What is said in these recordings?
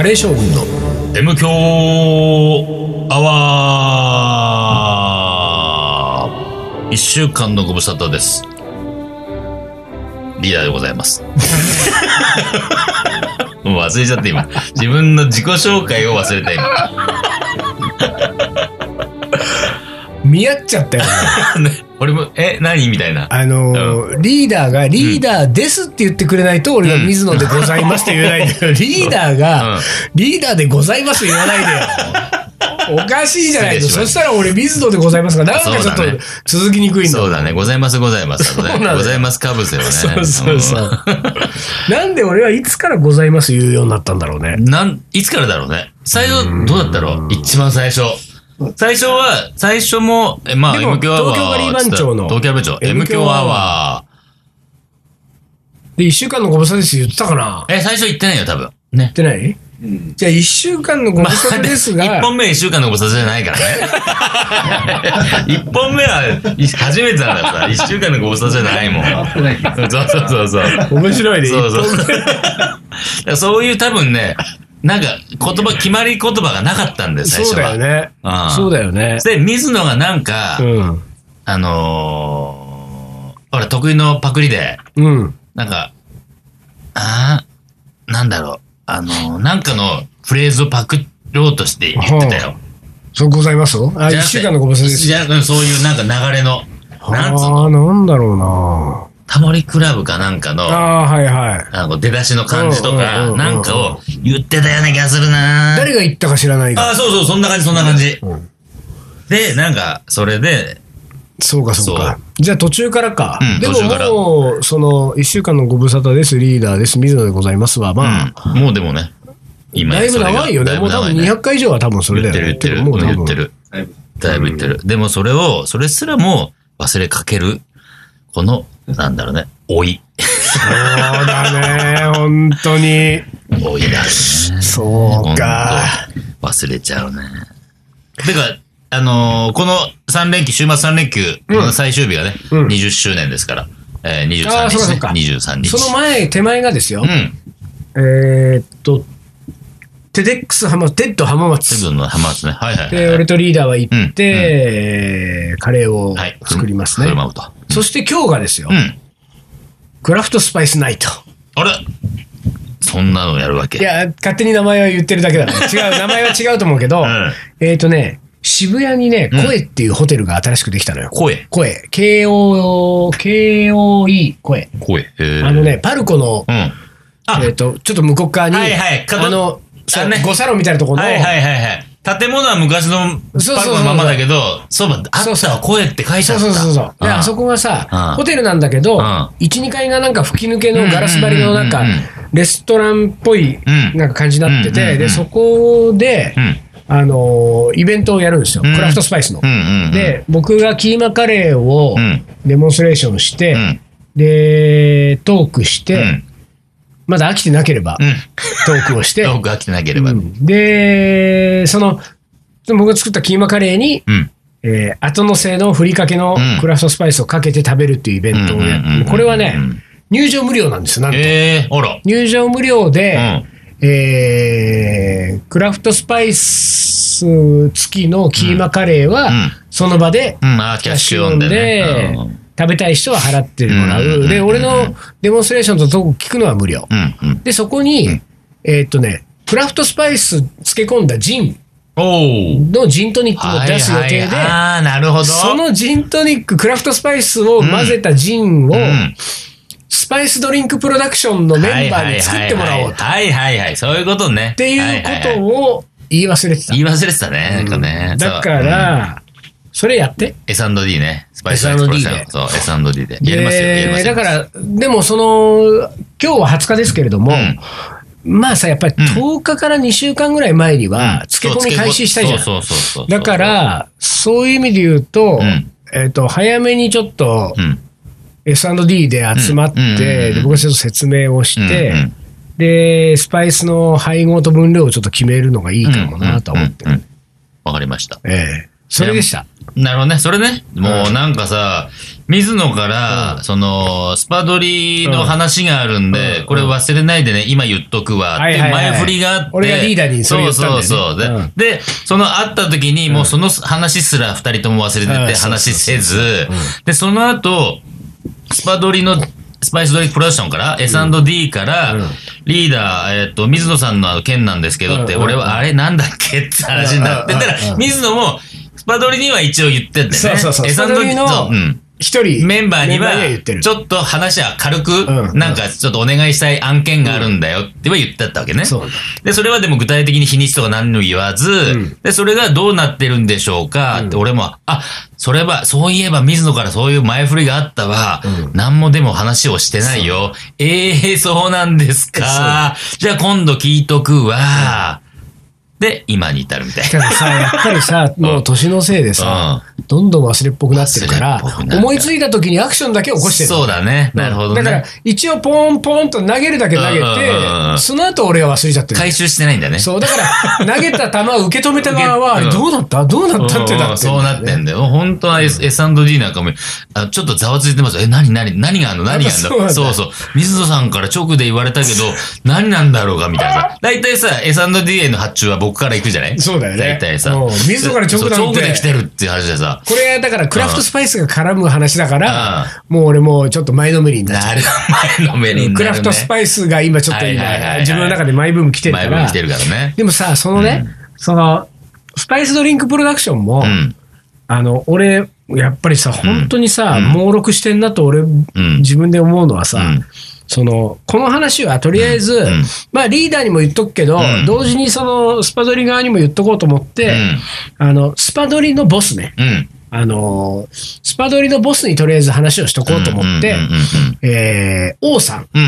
カレー将軍の M 強アワー一週間のご無沙汰です。リーダーでございます。もう忘れちゃって今。自分の自己紹介を忘れた今。見合っちゃったよ 俺も、え、何？みたいな。あのーリーダーがリーダーですって言ってくれないと俺が水野でございますって言えないんだよ。リーダーがうんリーダーでございます言わないでよ。おかしいじゃないの。そしたら俺水野でございますが、なんかちょっと続きにくいんだそうだね。ございます、ございます。ございます、かぶせよね。そうそうそうう。なんで俺はいつからございます言うようになったんだろうね。んなん、いつからだろうね。最初、どうだったろう一番最初。最初は、最初も、えまあ、でも M 強アワー。東京ガリバン長の東京ガリバン長。M 強アワで、一週間のご無沙汰です言ってたかなー。え、最初言ってないよ、多分。ね。言ってない？じゃあ一週間のご無沙汰ですが、一本目一週間のご無沙汰じゃないからね。一本目はい初めてなんだからさ、一週間のご無沙汰じゃないもん。そうそうそうそう。面白いね。そうそう。一本目 だからそういう多分ね、なんか言葉、決まり言葉がなかったんだよ、最そう初は。だよねうん。そうだよね。で、水野がなんか、うん。あのー、ほら、得意のパクリで、うん。なんか、あー、なんだろう、あのー、なんかのフレーズをパクろうとして言ってたよ。そうございます？あ、一週間のご無沙汰です。そういうなんか流れの、なんつうの、ああ、なんだろうなタモリクラブかなんかの、ああー、はいはい。あの出だしの感じとか、うんなんかを言ってたような気がするな誰が言ったか知らないが。ああ、そうそう、そんな感じ、そんな感じ。うんで、なんか、それで、そうか、そうか。じゃあ途中からか。うんでももう、その、一週間のご無沙汰です、リーダーです、水野でございますは、まあ、うん、もうでもね、今だいぶ長いよね。もう多分200回以上は多分それだよね。言ってる言ってる。言ってる。だいぶ言ってる。でもそれを、それすらも忘れかける、この、なんだろうね、老い。そうだね、本当に。老いだね。そうか。忘れちゃうね。てか、あのーこの3連休、週末3連休の最終日がね、うん20周年ですから、えー、23日ね。あーそうかそうか23日。その前、手前がですよう。ん。えーっと、テデックス浜、テッド浜松。セブンの浜松ね。はいはいはい。で、俺とリーダーは行うんって、えーカレーをはい。作りますね振。る舞うと。そして今日がですよう、ん。クラフトスパイスナイト。あれ？そんなのやるわけ？いや、勝手に名前は言ってるだけだね。違う、名前は違うと思うけど、うんえーっとね、渋谷にね、うん声っていうホテルが新しくできたのよ。声？声。K-O、K-O-E、声。声。へーあの。ね、パルコの、うん。あ、えーっと、ちょっと向こう側に、はいはい角あの、そうあね5サロンみたいなところの、はいはいはいはい。建物は昔のそうそうそうパルコのままだけど、そうだ、あそうそうったわ、声って書いてそうあった。そうそうそう。で、んあそこがさうん、ホテルなんだけど、うん1、2階がなんか吹き抜けのガラス張りのなんかレストランっぽいうんなんか感じになってて、で、そこでう、ん。あのー、イベントをやるんですよ。うんクラフトスパイスの。で、僕がキーマカレーをうんデモンストレーションして、うん。で、トークして、うん。まだ飽きてなければうん。トークをして、遠く飽きてなければ。ううん。んで、その、僕が作ったキーマカレーに、うん。えー後乗せのふりかけのうんクラフトスパイスをかけて食べるっていうイベントをやこれはね、入場無料なんですよ、なんと。ええー。入場無料うで、ん。えークラフトスパイス付きのキーマカレーは、うんその場でキャッシュオンでね。うん食べたい人は払ってもらう。で、俺のデモンストレーションとトーク聞くのは無料。で、そこに、えーっとね、クラフトスパイス漬け込んだジン。のジントニックも出す予定で。そのジントニック、クラフトスパイスを混ぜたジンを、うん、スパイスドリンクプロダクションのメンバーに作ってもらおうと。はいはいはい。そういうことね。っていうことを言い忘れてた。言い忘れてたね。なんかね。だから、それやって。S&D ね。スパイス S&D でそう、S&D で。やりますよ、やりますだから、でもその、今日は20日ですけれども、うんまあさ、やっぱり10日から2週間ぐらい前には、漬け込み開始したいじゃん。そうそうそうそう。だか、ら、そういう意味で言うと、うんえっ、と、早めにちょっとうん。S&D で集まって、僕がちょっと説明をして、で、スパイスの配合と分量をちょっと決めるのがいいかもなとは思ってわかりました。ええそれでした。なるほどね。それね、もうなんかさ、水野から、その、スパドリの話があるんで、うん。これ忘れないでね、今言っとくわ。って前振りがあって。俺がリーダーにそれ言ったんだよね。そうそうそう。う。ん。で、でその会った時に、もうその話すら二人とも忘れてて話せず、で、その後、スパドリの、スパイスドリンクプロダクションから、S&D から、うん。リーダー、えっと、水野さんの件なんですけどって、うん。俺は、あれなんだっけって話になってたら水野も、スパドリには一応言ってんだよね。そうそうそうリのそううん一人、メンバーには言ってる、ちょっと話は軽く、うんなんかちょっとお願いしたい案件があるんだよっては言ってたわけね。そうで、それはでも具体的に日にちとか何も言わず、んで、それがどうなってるんでしょうかって、俺も、あ、それは、そういえば水野からそういう前振りがあったわ。うん何もでも話をしてないよ。ええそうなんですか。じゃあ今度聞いとくわ。で、今に至るみたいだからさ、やっぱりさ、もう年のせいでさ、どんどん忘れっぽくなってるから思いついた時にアクションだけ起こしてる。そうだね。なるほどね。だから、一応ポンポンと投げるだけ投げうんうんうんうんて、その後俺は忘れちゃってる。回収してないんだね。そう、だから、投げた球を受け止めた側は、どうなった？どうなった？ってなってそうなってんだよ。本当は S&D なんかも、あちょっとざわついてます。え、何、何、何があんの？何があんの？そうそう。水野さんから直で言われたけど、何なんだろうかみたいなさ。大体さ、S&D への発注は僕から行くじゃない？そうだよね。大体さ。うん。水野から直なんて。直で来てるっていう話でさ。これ、だから、クラフトスパイスが絡む話だかうら、もう俺もうちょっと前のめりになっちゃなる前のめりになる。クラフトスパイスが今ちょっと今自分の中でマイブーム来てるから。前分来。てるからね。でもさ、そのね、その、スパイスドリンクプロダクションも、うん。あの、俺、やっぱりさ、本当にさ、うん。猛録してんなと俺、ん。自分で思うのはさ、うんその、この話はとりあえず、んまあリーダーにも言っとくけど、ん同時にその、スパドリ側にも言っとこうと思って、あの、スパドリのボスね、うん。うん。あの、スパドリのボスにとりあえず話をしとこうと思ってうんうん、うんえー、王さん、うん。う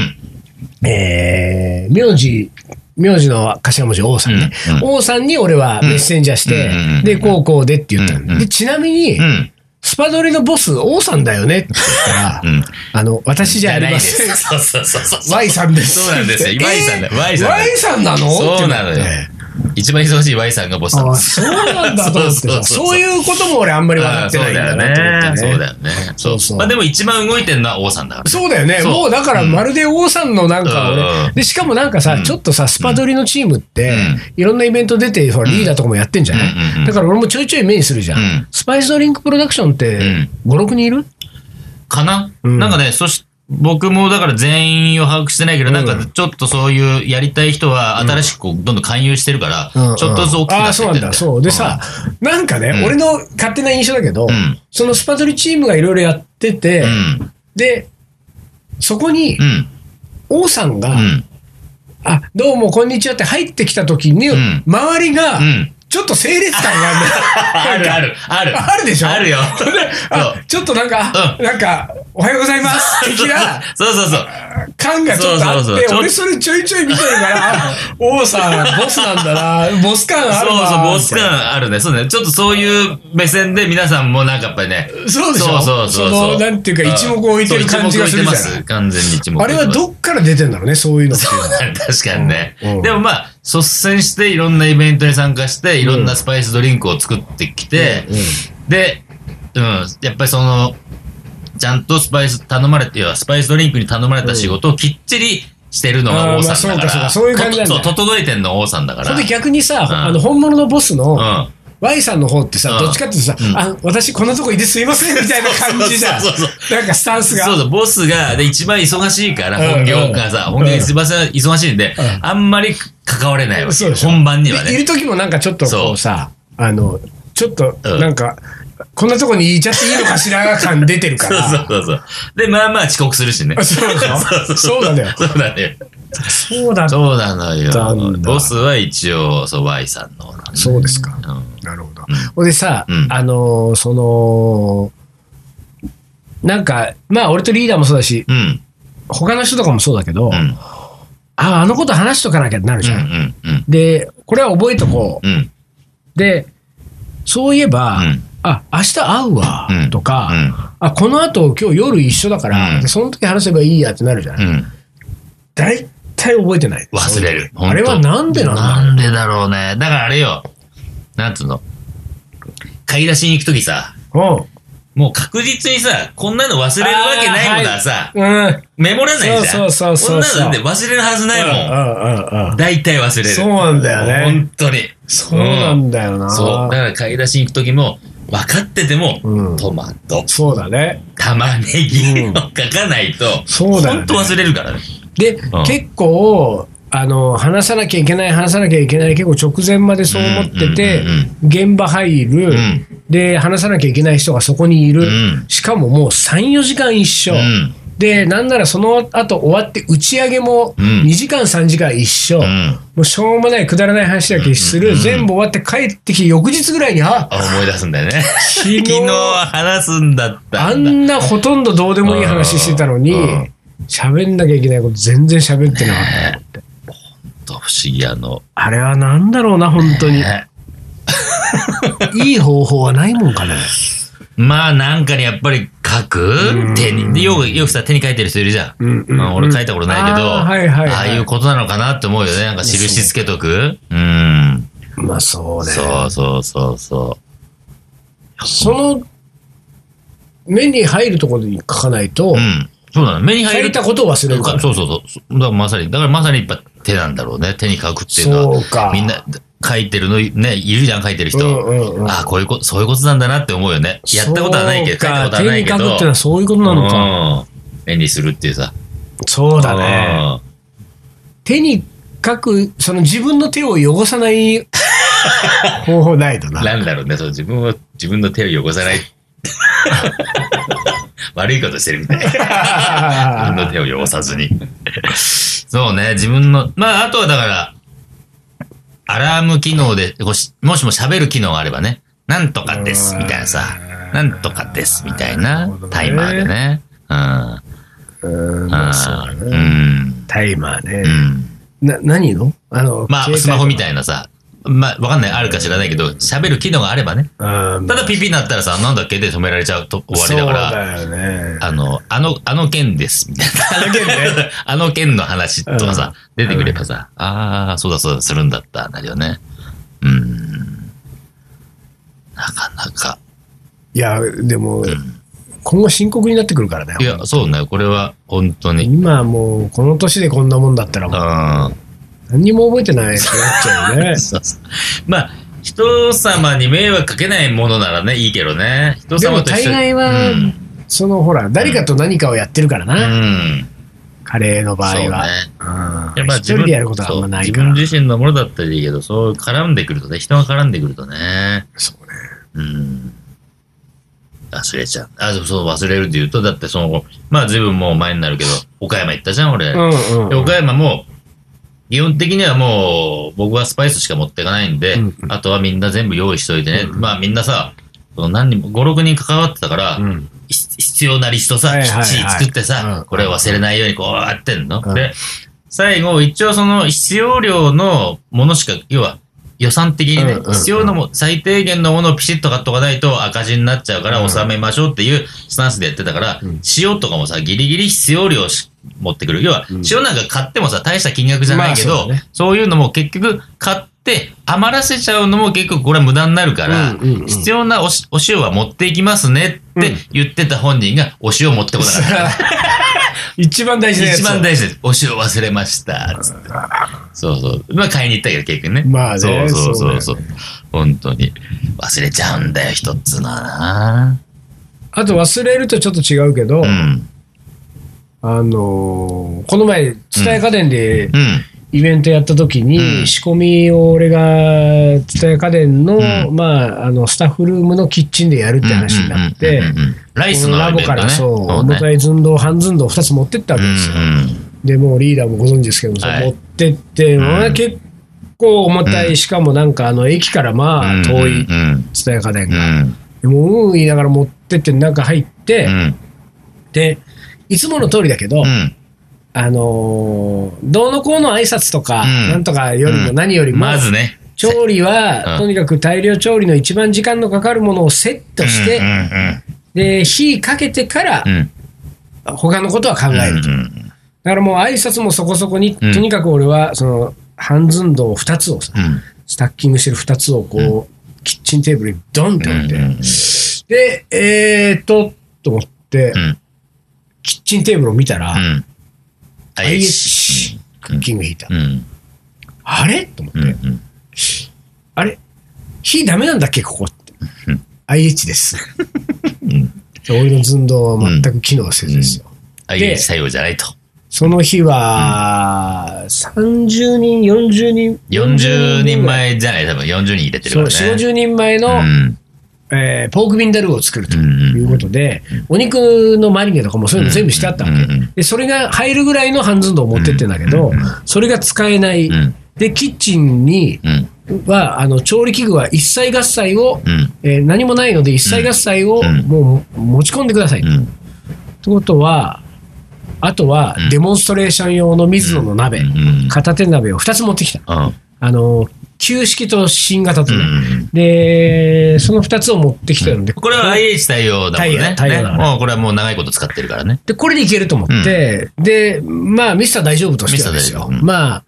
ん。えー、名字、名字の頭文字王さんね。うんうん王さんに俺はメッセンジャーして、うんうんうんで、こうこうでって言ったんうんで、ちなみに、うん。スパドリのボス、王さんだよね？って言ったら、うんあの、私じゃありません。そうそうそうそう。Y さんです。そうなんですよ。えー Y さんだよ。Y さん Y さんなの？そうなのよ。一番忙しい Y さんがボスなんあです。そうなんだと思ってさ、そういうことも俺あんまり分かってないんだなと思ってね。そうだよね。そうそう。まあでも一番動いてるのは王さんだから。そうだよね。もうだからまるで王さんのなんかう俺、んで、しかもなんかさ、ちょっとさ、スパドリのチームってうん、いろんなイベント出て、ほら、リーダーとかもやってんじゃなうんうんうんいだから俺もちょいちょい目にするじゃうん。ん。スパイスドリンクプロダクションってん、5、6人いる？かな、うん。なんかね、そし、僕もだから全員を把握してないけど、なんかちょっとそういうやりたい人は新しくこうどんどん勧誘してるから、うんちょっとずつ大きくああ、なってそうなんだ。そう。でさ、なんかね、ん俺の勝手な印象だけどん、そのスパドリチームがいろいろやっててう、ん。で、そこにう、ん。王さんがう、ん。あ、どうも、こんにちはって入ってきた時にん、周りがう、ん。ちょっと整列感があるんだよ。あるある、ある。あるでしょ？あるよ。ちょっとなんか、うなんか、おはようございます 的なそうそうそう。感がちょっとあって、そうそうそうちょ俺それちょいちょい見てるから、あ 王さん、ボスなんだな、ボス感あるなそうそう、ボス感あるね。そうね。ちょっとそういう目線で皆さんもなんかやっぱりね。そうでしょ？そうそうそう。そのなんていうか一目置いてる感じがするじゃないそう一目置いてます。あれはっどっから出てんだろうね、そういうのっていうのは。確かにね。うんでもまあ、率先していろんなイベントに参加して、いろんなスパイスドリンクを作ってきて、うんうんで、うん、やっぱりその、ちゃんとスパイス頼まれて、スパイスドリンクに頼まれた仕事をきっちりしてるのが王さんだから。そうかそうかそういう感じなんだそう、整えてんの王さんだから。それで逆にさ、んあの、本物のボスの、うん。Y さんの方ってさ、うんどっちかっていうとさ、うんあ、私こんなとこいてすいませんみたいな感じじゃん。そうそうなんかスタンスが。そうそう、ボスが、で、一番忙しいから、うん本業がさ、うん本業すいません、忙しいんでうん、あんまり関われないわけ本番にはね。でいる時もなんかちょっとこうさ、あの、ちょっとうんなんか、こんなとこにいちゃっていいのかしら感出てるから。そうそうそう。で、まあまあ遅刻するしね。あそうでしょそうだよそうだよ。そうだ、そうなのよボスは一応、そう、Y さんの。そうですか。うん。なるほどうん。ほんでさ、うんあのーその、なんか、まあ俺とリーダーもそうだし、うん。他の人とかもそうだけど、うん。あ、あのこと話しとかなきゃってなるうん。じゃん。うん。うん。で、これは覚えとこう。うん。で、そういえば、うんあ、明日会うわうん、とか、うんあ、この後今日夜一緒だから、その時話せばいいやってなるじゃない。うん。大体覚えてない。忘れる。あれはなんでなんだろうなんでだろうね。だからあれよ。なんつうの？買い出しに行くときさ、うん。もう確実にさ、こんなの忘れるわけないものはさ、うん。メモらないじゃん。そうそうそうそうこんなの忘れるはずないもん。うんうんうん。大体忘れる。そうなんだよね本当に。そうなんだよな。そう。だから買い出しに行くときも、分かってても、うんトマト、そうだね。玉ねぎを書かないと、そうだよね本当忘れるからね。で、ん結構、あの、話さなきゃいけない、話さなきゃいけない、結構直前までそう思っててうんうん、現場入る、んで、話さなきゃいけない人がそこにいる。んしかももう3、4時間一緒。うんで、なんならその後終わって打ち上げもうん2時間、3時間一緒。うん。もうしょうもないくだらない話だけする。全部終わって帰ってきて翌日ぐらいに、あ、あ思い出すんだよね。昨日昨日話すんだったあんなほとんどどうでもいい話してたのにうん、喋んなきゃいけないこと全然喋ってなかった。と不思議あの。あれはなんだろうな、本当に。ね いい方法はないもんかね。まあなんかにやっぱり書く？手に。でよく、よくさ手に書いてる人いるじゃん。うんうんうんまあ俺書いたことないけど、あーはいはいはいああいうことなのかなって思うよね。なんか印つけとくうん。まあそうね。そうそうそうそう。その、目に入るところに書かないとう、ん。そうなの。目に入るたことを忘れるから。そうそうそう。だからまさに、だからまさにやっぱ手なんだろうね。手に書くっていうのは。そうかみんな書いてるの、ね、いるじゃん、書いてる人。うんうんうんああ、こういうこと、そういうことなんだなって思うよね。やったことはないけど、書いたことはないけど。手に書くってのはそういうことなのか。うん。絵にするっていうさ。そうだね。手に書く、その自分の手を汚さない方法ないとうんな。なんだろうね、そう、自分を、自分の手を汚さない。悪いことしてるみたい。自分の手を汚さずに。そうね、自分の、まあ、あとはだから、アラーム機能で、もしも喋る機能があればね、なんとかです、みたいなさ、なんとかです、みたいなタイマーでね。うん。うん、まあそうだうね。ん。タイマーねう。ん。な、何の？あの、まあ、スマホみたいいなさ、まあ、わかんない、あるか知らないけど、喋る機能があればね。ただピピになったらさ、なんだっけで止められちゃうと終わりだから、そうだよね。あの、あの、あの件です、みたいな。あの件ね。あの件の話とかさ、出てくればさ、ああ、そうだそうだ、するんだった、なるよね。うん。なかなか。いや、でも、今後深刻になってくるからね。いや、そうね、これは、本当に。今もう、この年でこんなもんだったらうもう、ん。何にも覚えてないなっちゃうよね。そうそうまあ、人様に迷惑かけないものならね、いいけどね。人でも様と一緒大概はうん。そのほら、誰かと何かをやってるからうな、ん。カレーの場合は。そうねうんいやまあ一人でやることはあんまないから。自分自身のものだったらいいけど、そう絡んでくるとね、人が絡んでくるとね、そうね。うん。忘れちゃう。あ、そう、忘れるって言うと、だってその、まあ随分もう前になるけど、岡山行ったじゃん、俺。うんうん。で岡山も、基本的にはもう、僕はスパイスしか持っていかないんで、うんあとはみんな全部用意しといてね。うんまあみんなさ、その何人も、5、6人関わってたから、うん。ひ必要なリストさ、はいはいはい。きっちり作ってさ、うん。これ忘れないようにこうやってんの。うん。で、最後、一応その必要量のものしか、要は予算的にね、必要なも、最低限のものをピシッと買っとかないと赤字になっちゃうからうん。収めましょうっていうスタンスでやってたから、うん。塩とかもさ、ギリギリ必要量し持ってくる。要はうん、塩なんか買ってもさ、大した金額じゃないけど、まあそういうのも結局買って余らせちゃうのも結局これは無駄になるから、必要なおしお塩は持っていきますねって言ってた本人がお塩持ってこなかった。一番大事なやつ。一番大事です。お塩忘れました。つって。そうそう。まあ買いに行ったけど結局ね。まあねそうそうそうそううそだよ。本当に。忘れちゃうんだよ、一つのはな。あと忘れるとちょっと違うけど、うん。あのーこの前、蔦屋家電でうん。イベントやった時に、うん。仕込みを俺が蔦屋家電の、うん。まあ、あの、スタッフルームのキッチンでやるって話になって、ライスのラボか。らそう、ね。重たい寸胴、半寸胴2つ持ってったわけですよ。うんで、もうリーダーもご存知ですけど持ってって、まあ結構重たい、しかもなんかあの、駅からまあ遠いうん蔦屋家電うが。もう、うん言いながら持ってって中入って、うん。で、いつもの通りだけど、うんあのーどうのこうの挨拶とか、うん。なんとかよりも何よりも、まずね。調理は、うん。とにかく大量調理の一番時間のかかるものをセットして、うんうんで、火かけてからう、ん。他のことは考えると。うんだからもう挨拶もそこそこに、うん。とにかく俺は、その、半寸胴2つをさ、うん。スタッキングしてる2つをこう、キッチンテーブルにドンって置いて、うんうんで、で、えーっと、と思って、うん。キッチンテーブルを見たら、うん。IH クッキングヒーター。うん。あれ？と思って。あれ？火ダメなんだっけ？ここって。うん IH です。うん。オイルの寸胴は全く機能せずですよ。IH 対応じゃないと。その日は、30人、40人。40人。前じゃない？多分40人入れてるそう、からね。4、50人前の、うん。えーポークビンダルーを作るということで、お肉のマリネとかもそういうの全部してあったわけ。で、それが入るぐらいの半寸胴を持ってってんだけど、それが使えない。うん。で、キッチンにうん。は、あの、調理器具は一切合切を、うん。えー何もないので一切合切をうんもう持ち込んでください。と、うん。いうことは、あとはうんデモンストレーション用の水野の鍋、うん。片手鍋を2つ持ってきた。うん。あの、旧式と新型とね。うん。で、その2つを持ってきたので、これは IH 対応だもんね。対応対応だね。もうこれはもう長いこと使ってるからね。で、これでいけると思って、で、まあ、ミスター大丈夫としてはですよ。まあ、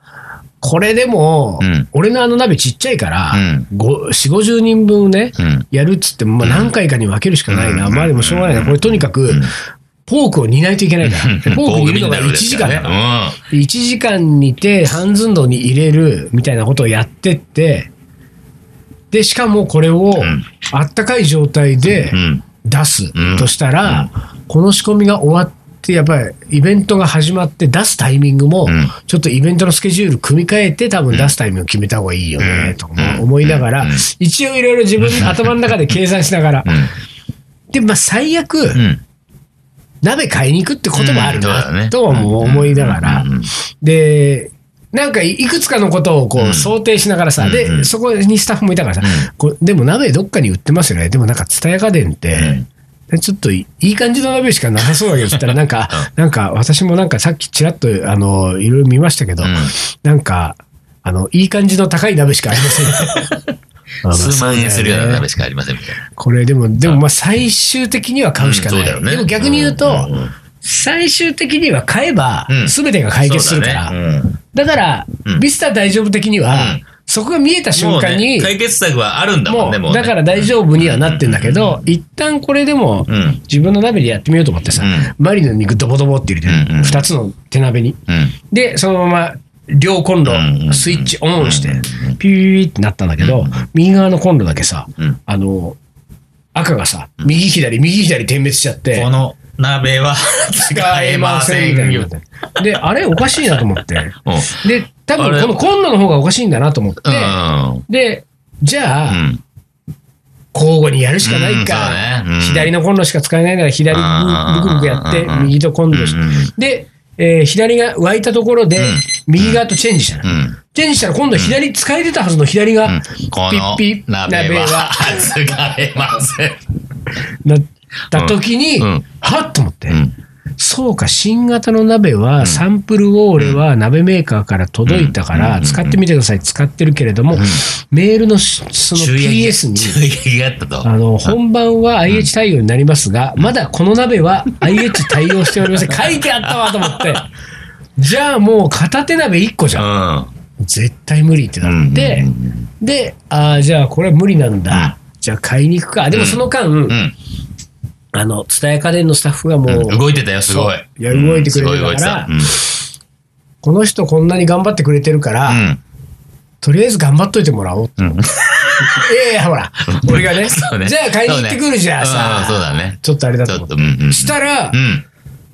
これでも、うん。俺のあの鍋ちっちゃいから、うん。ご4、50人分ね、うん。やるっつっても、まあ、何回かに分けるしかないな。うん。まあでもしょうがないな。これとにかく、ポークを煮ないといけないから。でポーク煮るのが1時間だから。う1時間煮て半寸胴に入れるみたいなことをやってって、で、しかもこれをん。あったかい状態で。出すうん。としたら、この仕込みが終わって、やっぱりイベントが始まって出すタイミングもうん、ちょっとイベントのスケジュール組み替えて多分出すタイミング決めた方がいいよね、と思いながら、一応いろいろ自分の頭の中で計算しながら、で、まあ最悪、うん。うん。鍋買いに行くってこともあるうんそうだね。な、とはもう思いながら。うんうんうん、で、なんかいくつかのことをこうん。う想定しながらさ、うんうで、んそこにスタッフもいたからさ、こうでも鍋どっかに売ってますよね。でもなんか、蔦屋家電って、ちょっといい感じの鍋しかなさそうだけど、つったらなんか、なんか私もなんかさっきちらっと、あの、いろいろ見ましたけど、うん。なんか、あの、いい感じの高い鍋しかありません。数万円するようなしかありませんみたいな。これでも、でもまあ最終的には買うしかない。うんねでも逆に言うと、うんうんうん最終的には買えばうん、全てが解決するから。そうだねうんだから、うんミスター大丈夫的には、うんそこが見えた瞬間に、ね、解決策はあるんだもんね、もうね。だから大丈夫にはなってんだけど、一旦これでも、うん。自分の鍋でやってみようと思ってさ、うんマリネの肉ドボドボって入れて、うんうん二つの手鍋に。うん。で、そのまま両コンロスイッチオンしてピューってなったんだけど、右側のコンロだけさ、うん。あの、赤がさ、右左、右左点滅しちゃって、この鍋は使えませんよ。で、あれおかしいなと思って。うん。で、多分このコンロの方がおかしいんだなと思って、うん。で、じゃあ、うん。交互にやるしかないか、左のコンロしか使えないなら左にブクブクやって右とコンロしで、えー左が湧いたところでん、右側とチェンジしたの。うん。チェンジしたら今度左使えてたはずの左が、ピッピッ鍋は使え ません。なった時に、うんはっと思って、うん。そうか、新型の鍋は、サンプルを俺は鍋メーカーから届いたから、使ってみてください、使ってるけれども、メールのしその PS に、あの、本番は IH 対応になりますが、まだこの鍋は IH 対応しておりません。書いてあったわと思って。じゃあもう片手鍋1個じうゃん。ん。絶対無理ってなってで、ああ、じゃあこれは無理なんだ。じゃあ買いに行くか。でもその間、うん。あの、蔦屋家電のスタッフがもう、動いてたよ、すごい。いや動いてくれてたからうんこの人こんなに頑張ってくれてるから、うん。とりあえず頑張っといてもらおうって。うん。いやいや、ほら、俺がね、そうねじゃあ買いに行ってくるじゃんそうねさ、うんそうだね。ちょっとあれだと、と思って。うんうん。したら、うん。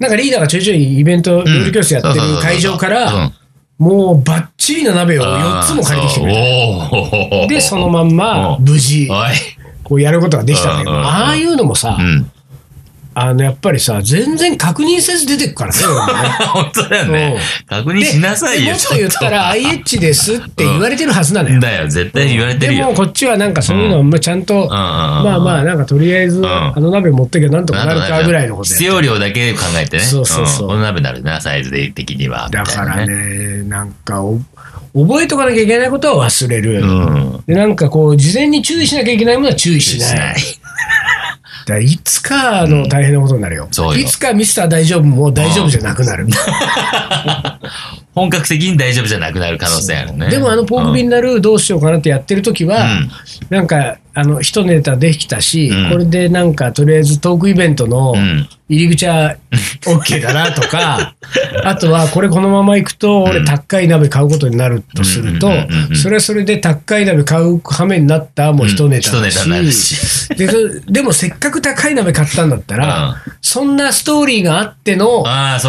なんかリーダーがちょいちょいイベント、料理教室やってる会場から、もうバッチリな鍋を4つも借りてきてくれた。で、そのまんまうん無事、おい。こうやることができたんだけど、うんうんうんああいうのもさう、ん。あの、やっぱりさ、全然確認せず出てくからね。本当だよね。確認でしなさいよ、でもっと言ったら IH ですって言われてるはずなのよ。だよ、絶対言われてるよ。でもこっちはなんかそういうのをまあちゃんと、ままあまあなんかとりあえずんあの鍋持ってけばなんとかなるかぐらいのこと必要量だけ考えてね。そうそうそうんこの鍋になるな、サイズで的には。だから。ね、なんかお覚えとかなきゃいけないことは忘れる。うん。でなんかこう事前に注意しなきゃいけないものは注意しない。しない。つかあの大変なことになるよ。そうよいつかミスター大丈夫も大丈夫じゃなくなる。本格的に大丈夫じゃなくなる可能性あるね。でもあのポークビンナルーどうしようかなってやってる時は、うん。なんかあの、一ネタできたし、うん。これでなんか、とりあえずトークイベントのうん。入り口は OK だなとか、あとは、これこのまま行くと、俺、高い鍋買うことになるとするとそれはそれで高い鍋買う羽目になったもう一ネタだうんタし、し。でそでもせっかく高い鍋買ったんだったら、そんなストーリーがあっての。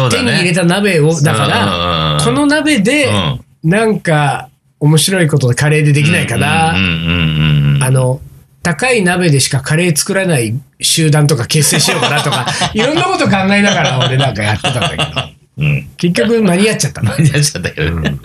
手に入れた鍋を、だから、うん。この鍋でうん、なんか、面白いことでカレーでできないかなうんうんうんうん。あの、高い鍋でしかカレー作らない集団とか結成しようかなとか、いろんなこと考えながら俺なんかやってたんだけど、うん。結局間に合っちゃったな。やっちゃったけどね。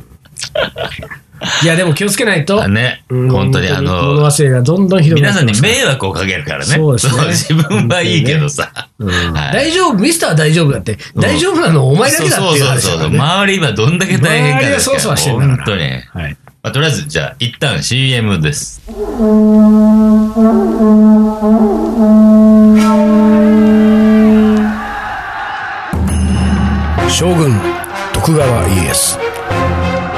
いや、でも気をつけないと。ね、うん本当にあ物の、忘れがどんどんひどくな皆さんに迷惑をかけるからね。そうですね自分はいいけどさ。大丈夫、ミスター大丈夫だって、うん大丈夫なのお前だけだってそうそうそう。周り今どんだけ大変か周りはそわそわしてんだから本当に。はい。まあ、とりあえず、じゃあ、一旦 CM です。将軍徳川家康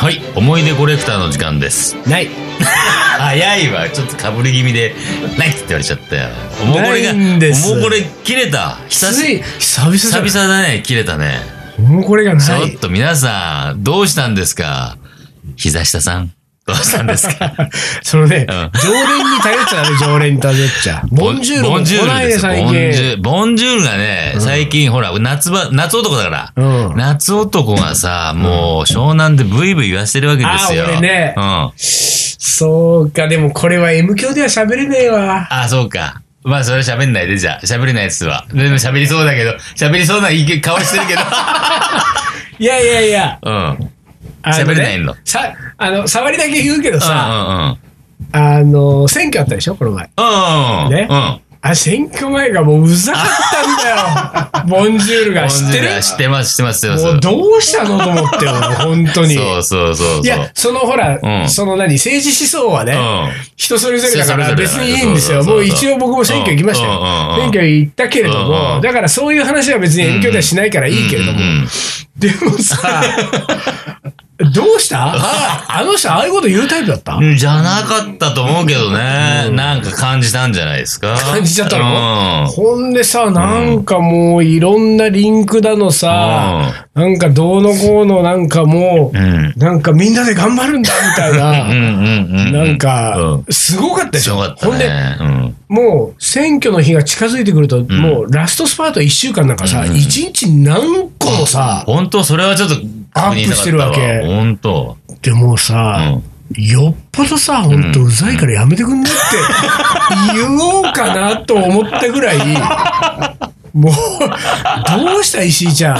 はい、思い出コレクターの時間です。ない 早いわ。ちょっとかぶり気味で、ないって言われちゃったよ。おもこれが、おもこれ切れた。久し久々久々だね、切れたね。もうこれがないちょっと皆さん、どうしたんですか？膝下さん。どうしたんですか？そのね、うん常連に頼っちゃダメ、常連に頼っちゃ。ボンジュールも来ボンジューないボンジュー近。ルボンジュールがね、最近ほら、夏場、夏男だから。うん夏男がさ、もう湘南でブイブイ言わせてるわけですよ。あ俺ねうん。そうか、でもこれは M 響では喋れねえわ。あ、そうか。まあ、それ喋んないで、じゃあ。喋れないやつは。でも喋りそうだけど、喋りそうないい顔してるけど。いやいやいや。うん。喋れないのさ、あの、触りだけ言うけどうんさ、うん。あの、選挙あったでしょ、この前。うんうん。ねうん。あ、選挙前がもううざかったんだよ。ボンジュールが知ってる？知ってます、知ってます。もうどうしたのと思ってよ、本当に。そうそうそう。いや、そのほら、うんその何、政治思想はね、うん人それぞれだから別にいいんですよ。もう一応僕も選挙行きましたようんうんうん。選挙行ったけれどうんうも、んだからそういう話は別に遠距ではしないからいいけれどもうんうんうん、でもさ、どうした？ああの人ああいうこと言うタイプだった？うんじゃなかったと思うけどね。なんか感じたんじゃないですか？感じちゃったの？うんほんでさ、なんかもういろんなリンクだのさ、なんかどうのこうのなんかもう、うん。なんかみんなで頑張るんだみたいうんな、うんうん。なんかう、すごかったでしょ。すごかったほんで、ね。うん。もう選挙の日が近づいてくると、もうラストスパート1週間なんかさ、うん1日何個もさ、本当？それはちょっとアップしてるわけ本当。でもさ、よっぽどさ、ほんとうざいからやめてくんねって言おうかなと思ったぐらい、もう、どうした石井ちゃん。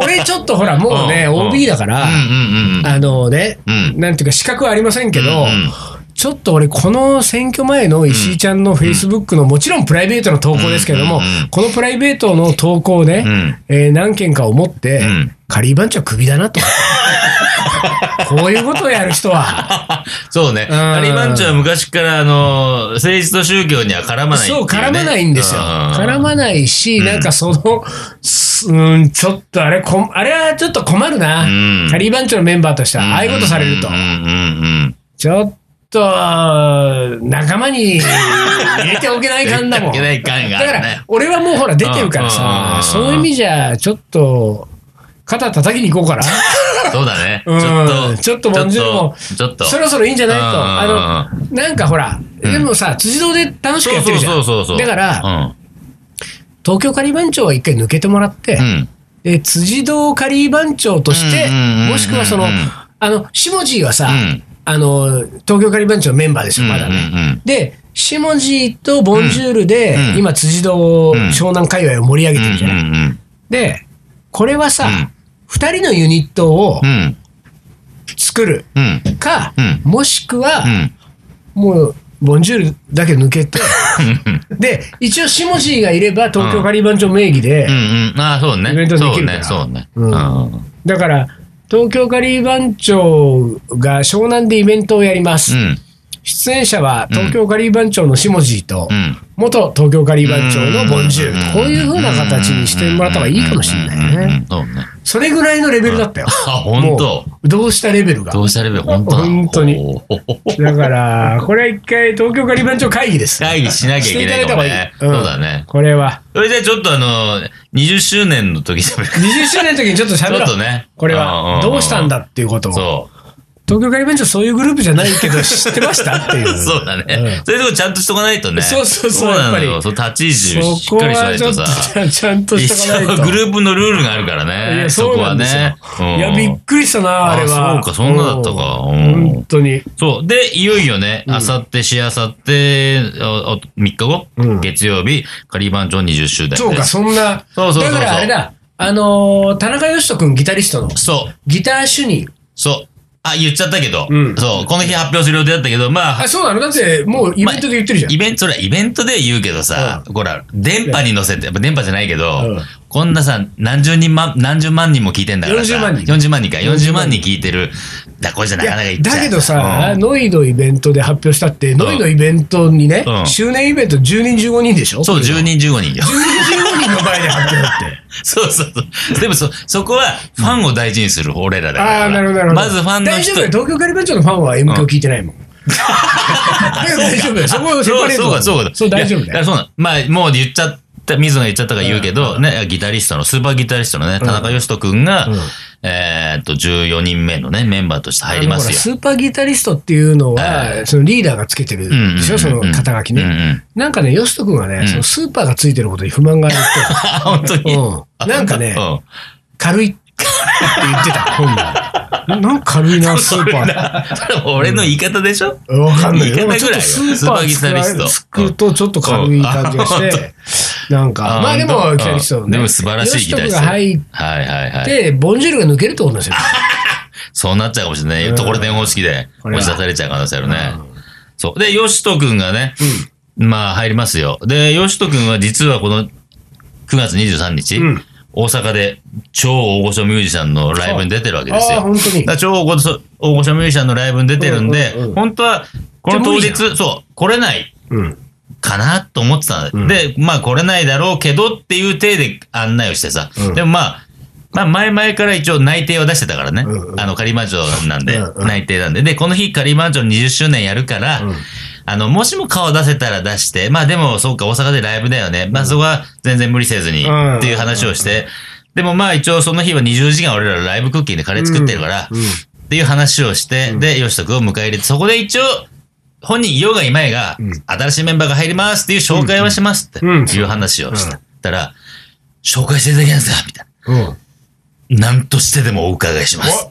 俺ちょっとほら、もうね、うん OB だから、うんうんうん。あのね、うんなんていうか資格はありませんけど、うんうんちょっと俺、この選挙前の石井ちゃんのフェイスブックの、もちろんプライベートの投稿ですけれども、このプライベートの投稿をね、うんえー何件か思って、んカリー番長クビだなと。こういうことをやる人は。そうね。カリー番長は昔から、あの、政治と宗教には絡まないそう、絡まないんですよ。絡絡まないし、なんかその、すうん、ちょっとあれ、こあれはちょっと困るな。うんカリー番長のメンバーとしては、ああいうことされるとちょっと、仲間に入れておけない感だもん。だから、俺はもうほら出てるからさそういう意味じゃ、ちょっと、肩叩きに行こうかな。うん。そうだね。ちうんょっと。ちょっとボンジュールもちょっと。そろそろいいんじゃないと。あの、なんかほら、うんでもさ、辻堂で楽しくやってるじゃん。そうそうそうそう。だから、うん。東京カリー番長は一回抜けてもらって、うん。で辻堂カリー番長としてもしくはその、あの、下地はさ、うんあの、東京カリー番長のメンバーですよ、まだうんうんうねん。で、下地とボンジュールで、うん今、辻堂、うん湘南界隈を盛り上げてるじゃない。うんうんで、これはさうん、二、人のユニットをうん。作るうん。か、うんもしくは、うん。もう、ボンジュールだけ抜けて、で、一応、下地がいれば、東京カリー番長名義でうん、うん。ああ、そうね。イベントできるからそうね、そうね。うんうん。だから、東京カリー番長が湘南でイベントをやります。うん。出演者は東京カリー番長の下地と、うん。元東京カリー番長のボンジュールと、こういう風な形にしてもらった方がいいかもしれないね。それぐらいのレベルだったよ。あ、本当もうどうしたレベルが。どうしたレベル本当だ本当にだから、これは一回東京カリー番長会議です。会議しなきゃいけないそうだね。これは。それでちょっとあの、20周年の時喋る。20周年の時にちょっと喋ろう。ちょっとねこれは、どうしたん。だっていうことを。そ東京カリー番長そういうグループじゃないけど知ってましたっていう。う。そうだね。うんそういうとこちゃんとしとかないとね。そうそうそうなのよ。やっぱりそう、立ち位置しそこっかりしないとさ。ちゃんとし一とかないと。応グループのルールがあるからいね。や、そこはね。。うんいや、びっくりしたな、あれは。あそうかそんなだったか本当に。そう。で、いよいよね、あさって、しあさって、3日後、うん月曜日、カリー番長20周年。そうか、そんな。そうそうそうそうだからあれだ。あのー、田中義人君、ギタリストの、そう。ギター主任。そう。あ、言っちゃったけど、うんそう。この日発表する予定だったけど、まあ、あ、そうなの？だって、もうイベントで言ってるじゃん。イベント、それはイベントで言うけどさ、ほら、電波に乗せて、やっぱ電波じゃないけど、うんこんなさ、何十人万、何十万人も聞いてんだからさ。40万人40万人か。40 40万人聞いてる。だ、これじゃないかやなか言っちゃう。だけどさ、うんノイのイベントで発表したって、ノイのイベントにね、うん周年イベント10人15人でしょ？そう、10 10人15人よ。人15人の前で発表だって。そうそうそう。でもそ、そこはファンを大事にする俺らだから。ああ、なるほど、なるほど。まずファンの人。大丈夫よ。東京カリバン長のファンは M 響聞いてないもん。大丈夫よ。そこをセパレートそうか、そうか。そう、大丈夫だよ。そう。まあ、もう言っちゃった、水野が言っちゃったから言うけど、ね、ギタリストの、スーパーギタリストのね、田中義人くんが、うんえーっと、14人目のね、メンバーとして入りますよ。あのほらスーパーギタリストっていうのは、そのリーダーがつけてるうんうんうんでしょ、その肩書きうんうね。ん。なんかね、ヨシト君はね、んそのスーパーがついてることに不満があるっあ、本当に。て。うん。なんかねう、ん。軽いって言ってた、本来。なんか軽いな、スーパー。それ俺の言い方でしょ？わかんないよ。言い方ぐらいスーパーギタリストつくとちょっと軽い感じがして、なんか、あまあでも、ギタリスト。でも素晴らしいギタリスト。はいはいはい。て、ボンジュールが抜けるってことなんですよ。そうなっちゃうかもしれない。うんところてん方式でこれは押し出されちゃう可能性あるね。そう。で、ヨシトくんがね、まあ入りますよ。で、ヨシトくんは実はこの9月23日、うん大阪で超大御所ミュージシャンのライブに出てるわけですよ。本当にだか。ら超大御所大御所ミュージシャンのライブに出てるんで、うんうんうん本当はこの当日、そう、来れないうん。かなと思ってたの、うんで、まあ来れないだろうけどっていう体で案内をしてさ。うんでもまあ、まあ前々から一応内定を出してたからね。うんうんあの、仮番長なんで、うんうん内定なんで。で、この日仮番長20周年やるから、うんあの、もしも顔出せたら出して、まあでもそうか大阪でライブだよね。まあそこは全然無理せずにうんっていう話をして、でもまあ一応その日は20時間俺らライブクッキンでカレー作ってるから、うんっていう話をして、で、吉人君を迎え入れて、そこで一応、本人、ようがいまいが、うん新しいメンバーが入りますっていう紹介はしますってうんいう話をしうんた。たら、紹介していただけないですかみたいうん。な。なんとしてでもお伺いします。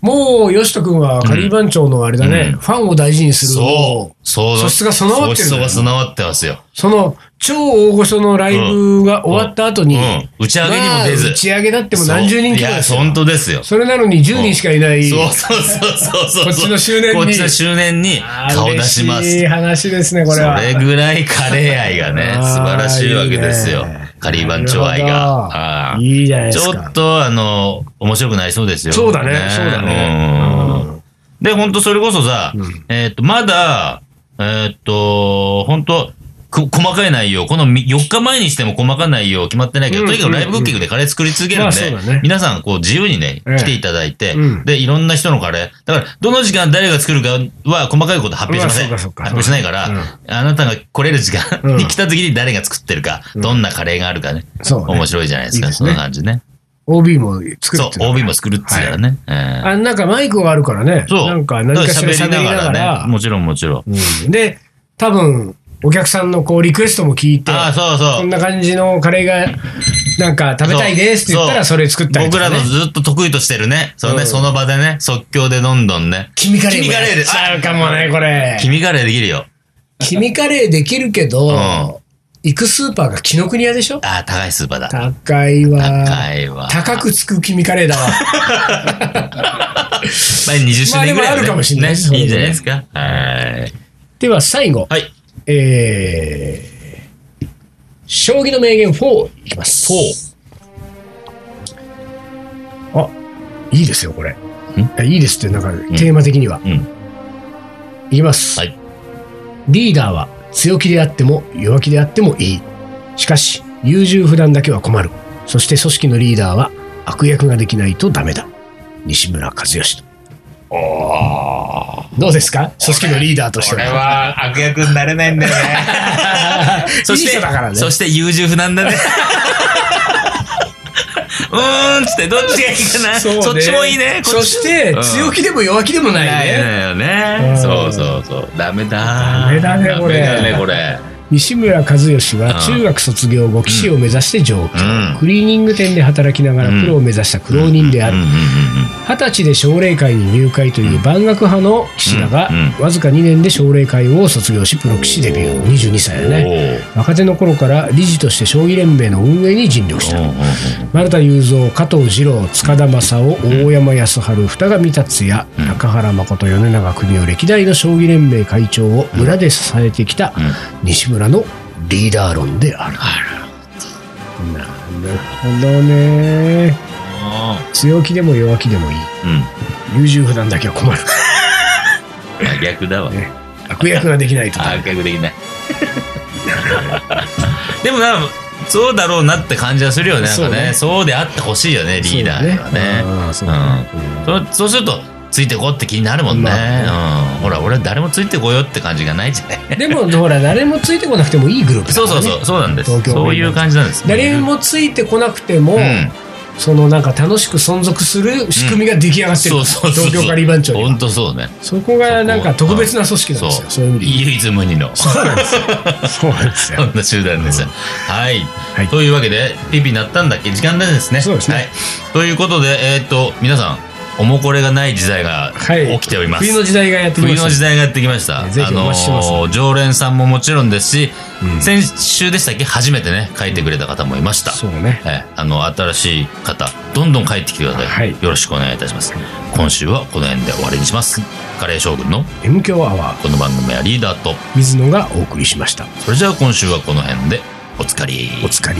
もう、ヨシト君はカリー番長のあれだね、うんファンを大事にする、そう。そう。素質が備わってるんだよ素質が備わってますよ。その、超大御所のライブが終わった後に、うん打ち上げにも出ずまあ打ち上げだっても何十人規模いや、ですよ。本当ですよ。それなのに10人しかいない。そうそうそうそうそう。こっちの周年にこっちの周年に顔出します。嬉しい話ですね、これは。それぐらいカレー愛がね、素晴らしいわけですよいいね。カリー番長愛が。いいじゃないでちすか。ょっと、あの、面白くなりそうですよ。そうだね。そうだね。うん。で、本当それこそさ、うん。えっと、まだ、えっと、本当く細かい内容、このみ4日前にしても細かい内容決まってないけど、うんとにかくライブクッキングでカレー作り続けるんで、皆さんこう自由にね、ええ来ていただいて、うんで、いろんな人のカレー。だから、どの時間誰が作るかは細かいこと発表しません。発表しないから、うんあなたが来れる時間うんに来た時に誰が作ってるか、どんなカレーがあるかね。そうね面白いじゃないですか、そんな感じね。OB も作るそう OB も作るっつうからね。ええあなんかマイクがあるからね。そう。なんか何かしら喋りながら。ね。もちろんもちろんで、多分、お客さんのこうリクエストも聞いて、ああ、そうそう。こんな感じのカレーが、なんか食べたいですって言ったらそれ作ったりとか、ね。僕らのずっと得意としてるね。そうね、うんその場でね、即興でどんどんね。君カレーも君カレーでやっちゃうかもね、これ。君カレーできるよ。君カレーできるけど、ん行くスーパーが紀ノ国屋でしょ？ああ、高いスーパーだ。高いわ。高いわ。高くつく君カレーだわ。まあ、20周年ぐらい、ね。まああるかもしれないねいいんじゃないですか。はい。では最後、はい。えー、将棋の名言4いきます。4。あ、いいですよ、これ。いいですって、なんか、テーマ的には。うん。いきます。はい。リーダーは強気であっても弱気であってもいい。しかし、優柔不断だけは困る。そして組織のリーダーは悪役ができないとダメだ。西村和義と。どうですか？組織のリーダーとしてこれは。は悪役になれないんだよね。そしいいて、そして優柔不断だね。うーんっつって、どっちがいいかな。そうねそっちもいいね。そして、うん強気でも弱気でもないないね。よねう。んそうそうそう。ダメだ。ダメだねこれダメだね、これ。西村和義は中学卒業後、棋士を目指して上京、うん。クリーニング店で働きながらプロを目指した苦労人である。二十歳で奨励会に入会という万学派の棋士だが、うん。わずか2年で奨励会を卒業しプロ棋士デビュー。22歳だね。若手の頃から理事として将棋連盟の運営に尽力した。丸田雄三加藤二郎塚田正夫大山康晴二上達也中原誠米長邦夫歴代の将棋連盟会長を裏で支えてきた西村のリーダー論である。なるほどね。あ強気でも弱気でもいい。ーうん。優柔不断だけは困る。真逆だわ。ね悪役ができないと。悪役できない。でもな、そうだろうなって感じはするよね。なんかね。そうであってほしいよね、リーダーにはね。そうだねうんそうそうすると、ついてこって気になるもんね。まうん。ほら、俺誰もついてこよって感じがないじゃない。でも、ほら、誰もついてこなくてもいいグループねそうそうそう、そうなんです。そういう感じなんです。誰もついてこなくても、うん。そのなんか楽しく存続する仕組みが出来上がってる、そうそうそう。東京カリー番長には本当そうね。そこがなんか特別な組織なんですよ、そういう意味で唯一無二の。そうなんですよ。そうなんですよ。そんな集団ですよ。はい。はいというわけで、ピピなったんだっけ？時間ですね。そうですねはい。ということで、えっ、と、皆さん、おもこれがない時代がはい起きております。冬の時代がやってきま冬したの時代がやってきました。ぜひお待ちしてますー常連さんももちろんですし、うん先週でしたっけ？初めてね、書いてくれた方もいました。そうね。えあの、新しい方、どんどん帰ってきてください。はいよろしくお願いいたします。今週はこの辺で終わりにします。カレー将軍の M 強アワー、この番組はリーダーと、水野がお送りしました。それじゃあ今週はこの辺でおつかり。お疲れ。